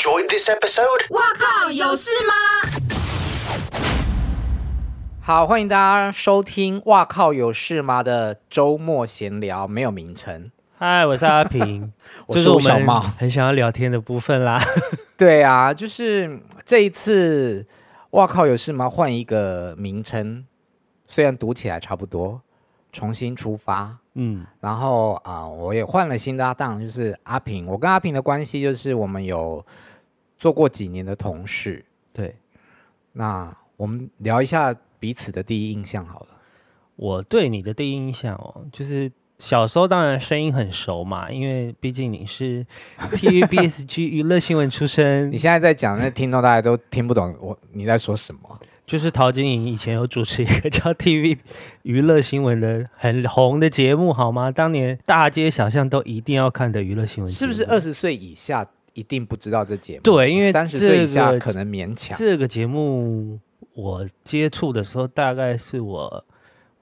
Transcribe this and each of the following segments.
enjoyed this episode? 哇靠，有事吗？好，欢迎大家收听《哇靠有事吗》的周末闲聊，没有名称。嗨，我是阿平，我是吴小帽，很想要聊天的部分啦。对啊，就是这一次，哇靠有事吗？换一个名称，虽然读起来差不多，重新出发。嗯，然后啊、呃，我也换了新搭档，就是阿平。我跟阿平的关系就是我们有做过几年的同事。对，那我们聊一下彼此的第一印象好了。我对你的第一印象哦，就是。小时候当然声音很熟嘛，因为毕竟你是 TVBSG 娱乐新闻出身。你现在在讲，那听到大家都听不懂我你在说什么。就是陶晶莹以前有主持一个叫 TV 娱乐新闻的很红的节目，好吗？当年大街小巷都一定要看的娱乐新闻。是不是二十岁以下一定不知道这节目？对，因为三十岁以下可能勉强。这个节目我接触的时候，大概是我。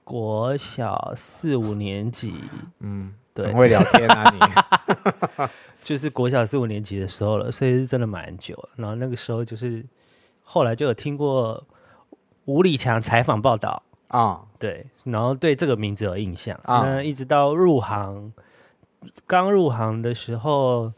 国小四五年级，嗯，对，很会聊天啊你，就是国小四五年级的时候了，所以是真的蛮久。然后那个时候就是后来就有听过吴理强采访报道啊，哦、对，然后对这个名字有印象。哦、那一直到入行，刚入行的时候。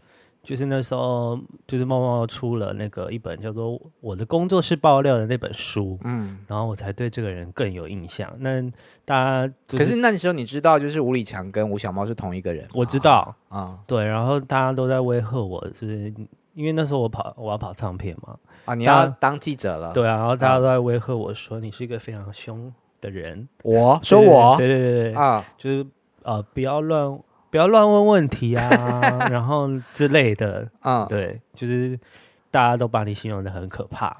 就是那时候，就是猫猫出了那个一本叫做《我的工作室爆料》的那本书，嗯，然后我才对这个人更有印象。那大家、就是，可是那时候你知道，就是吴礼强跟吴小猫是同一个人？我知道啊，对。然后大家都在威吓我，就是因为那时候我跑，我要跑唱片嘛，啊，你要当记者了，对啊。然后大家都在威吓我说，你是一个非常凶的人。我说我，对对对对啊，就是呃，不要乱。不要乱问问题啊，然后之类的，嗯，对，就是大家都把你形容的很可怕，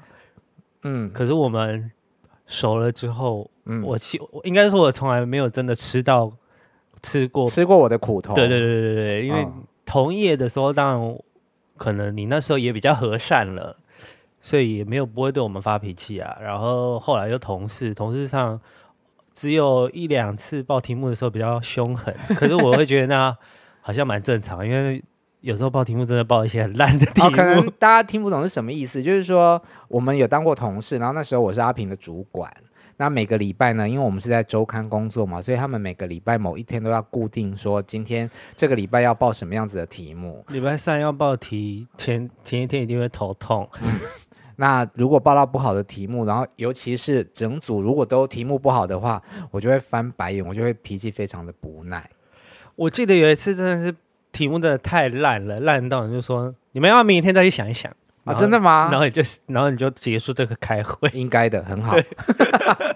嗯，可是我们熟了之后，嗯，我其应该说，我从来没有真的吃到吃过吃过我的苦头，对对对对对，因为同业的时候，当然可能你那时候也比较和善了，所以也没有不会对我们发脾气啊，然后后来又同事，同事上。只有一两次报题目的时候比较凶狠，可是我会觉得那好像蛮正常，因为有时候报题目真的报一些很烂的题目。哦，可能大家听不懂是什么意思，就是说我们有当过同事，然后那时候我是阿平的主管，那每个礼拜呢，因为我们是在周刊工作嘛，所以他们每个礼拜某一天都要固定说今天这个礼拜要报什么样子的题目。礼拜三要报题，前前一天一定会头痛。那如果报到不好的题目，然后尤其是整组如果都题目不好的话，我就会翻白眼，我就会脾气非常的不耐。我记得有一次真的是题目真的太烂了，烂到你就说你们要明天再去想一想啊，真的吗？然后你就然后你就结束这个开会，应该的，很好。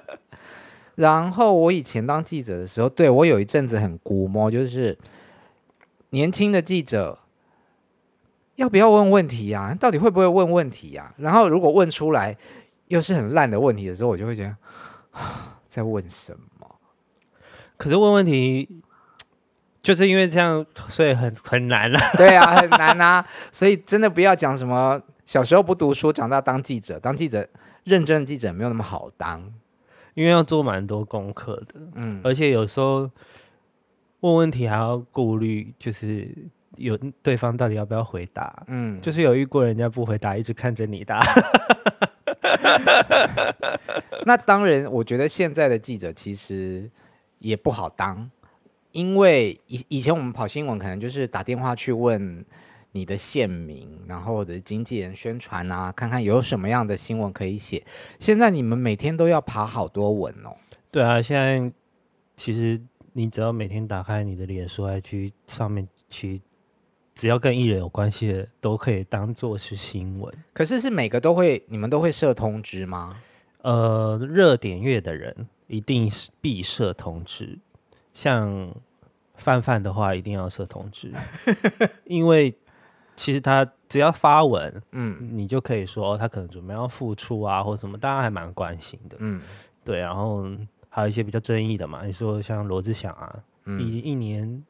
然后我以前当记者的时候，对，我有一阵子很估摸，就是年轻的记者。要不要问问题呀、啊？到底会不会问问题呀、啊？然后如果问出来又是很烂的问题的时候，我就会觉得 在问什么？可是问问题就是因为这样，所以很很难啊。对啊，很难啊。所以真的不要讲什么小时候不读书，长大当记者。当记者认真的记者没有那么好当，因为要做蛮多功课的。嗯，而且有时候问问题还要顾虑，就是。有对方到底要不要回答？嗯，就是有遇过人家不回答，一直看着你答。那当然，我觉得现在的记者其实也不好当，因为以以前我们跑新闻，可能就是打电话去问你的县民，然后的经纪人宣传啊，看看有什么样的新闻可以写。现在你们每天都要爬好多文哦。对啊，现在其实你只要每天打开你的脸书，还去上面去。只要跟艺人有关系的，都可以当做是新闻。可是是每个都会，你们都会设通知吗？呃，热点月的人一定是必设通知。像范范的话，一定要设通知，因为其实他只要发文，嗯，你就可以说他可能准备要复出啊，或什么，大家还蛮关心的。嗯，对。然后还有一些比较争议的嘛，你说像罗志祥啊，嗯、一一年。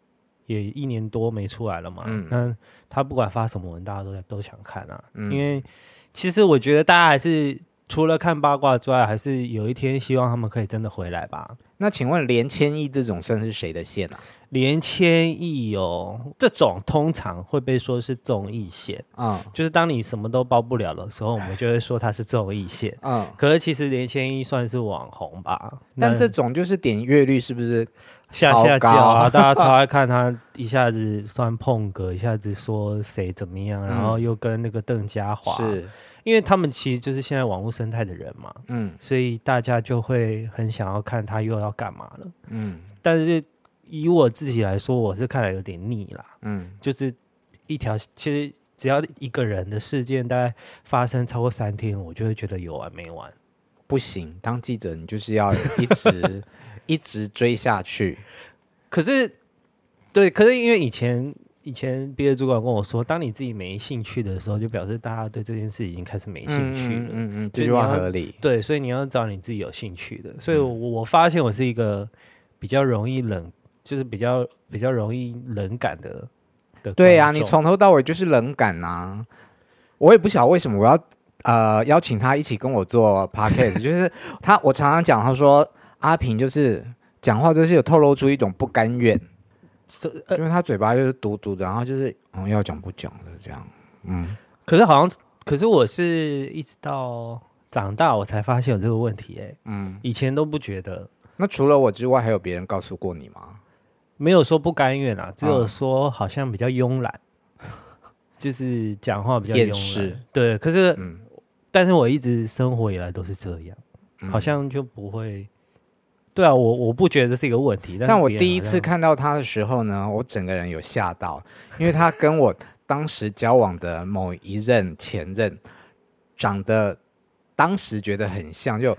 也一年多没出来了嘛，嗯，那他不管发什么文，大家都在都想看啊，嗯，因为其实我觉得大家还是除了看八卦之外，还是有一天希望他们可以真的回来吧。那请问连千亿这种算是谁的线啊？连千亿哦，这种通常会被说是综艺线，嗯，就是当你什么都包不了的时候，我们就会说它是综艺线，嗯。可是其实连千亿算是网红吧？但这种就是点阅率是不是下下降啊？大家超爱看他一下子算碰哥，一下子说谁怎么样，然后又跟那个邓家华是。因为他们其实就是现在网络生态的人嘛，嗯，所以大家就会很想要看他又要干嘛了，嗯。但是以我自己来说，我是看了有点腻啦，嗯，就是一条其实只要一个人的事件大概发生超过三天，我就会觉得有完没完。不行，当记者你就是要一直 一直追下去。可是，对，可是因为以前。以前毕业主管跟我说，当你自己没兴趣的时候，就表示大家对这件事已经开始没兴趣了。嗯嗯，嗯，这句话合理。对，所以你要找你自己有兴趣的。所以我，我发现我是一个比较容易冷，就是比较比较容易冷感的的。对呀、啊，你从头到尾就是冷感呐、啊。我也不晓得为什么我要呃邀请他一起跟我做 podcast，就是他，我常常讲，他说阿平就是讲话就是有透露出一种不甘愿。因为他嘴巴就是嘟嘟的，然后就是嗯要讲不讲的这样，嗯。可是好像，可是我是一直到长大我才发现有这个问题，哎，嗯，以前都不觉得。那除了我之外，还有别人告诉过你吗？没有说不甘愿啊，只有说好像比较慵懒，嗯、就是讲话比较慵懒。对，可是，嗯，但是我一直生活以来都是这样，嗯、好像就不会。对啊，我我不觉得这是一个问题，但，但我第一次看到他的时候呢，我整个人有吓到，因为他跟我当时交往的某一任前任长得，当时觉得很像，就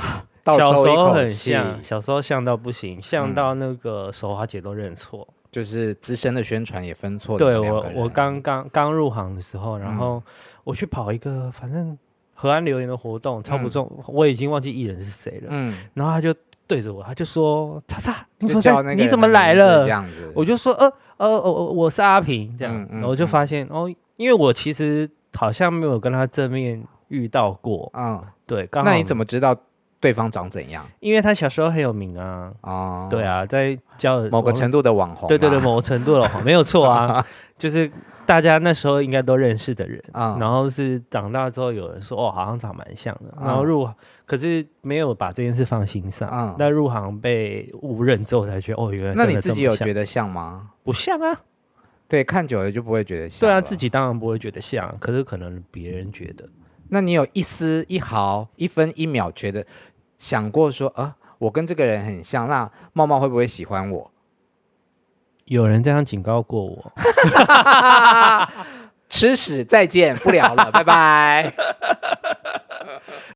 小时候很像，小时候像到不行，像到那个手华姐都认错，就是资深的宣传也分错。对我，我刚刚刚入行的时候，然后我去跑一个反正河岸留言的活动，超不重，嗯、我已经忘记艺人是谁了，嗯，然后他就。对着我，他就说：“叉叉，你怎么来了？”这样子，我就说：“呃呃，我我是阿平。”这样，嗯嗯、然后我就发现哦，因为我其实好像没有跟他正面遇到过。嗯，对，刚好。那你怎么知道对方长怎样？因为他小时候很有名啊。哦，对啊，在教某个程度的网红、啊。对对对，某个程度的网红没有错啊，就是。大家那时候应该都认识的人，嗯、然后是长大之后有人说哦，好像长蛮像的，嗯、然后入可是没有把这件事放心上。嗯，那入行被误认之后才觉得哦，原来真的这么像。那你自己有觉得像吗？不像啊，对，看久了就不会觉得像。对啊，自己当然不会觉得像，可是可能别人觉得。那你有一丝一毫、一分一秒觉得想过说啊，我跟这个人很像，那茂茂会不会喜欢我？有人这样警告过我，吃屎！再见，不聊了，拜拜。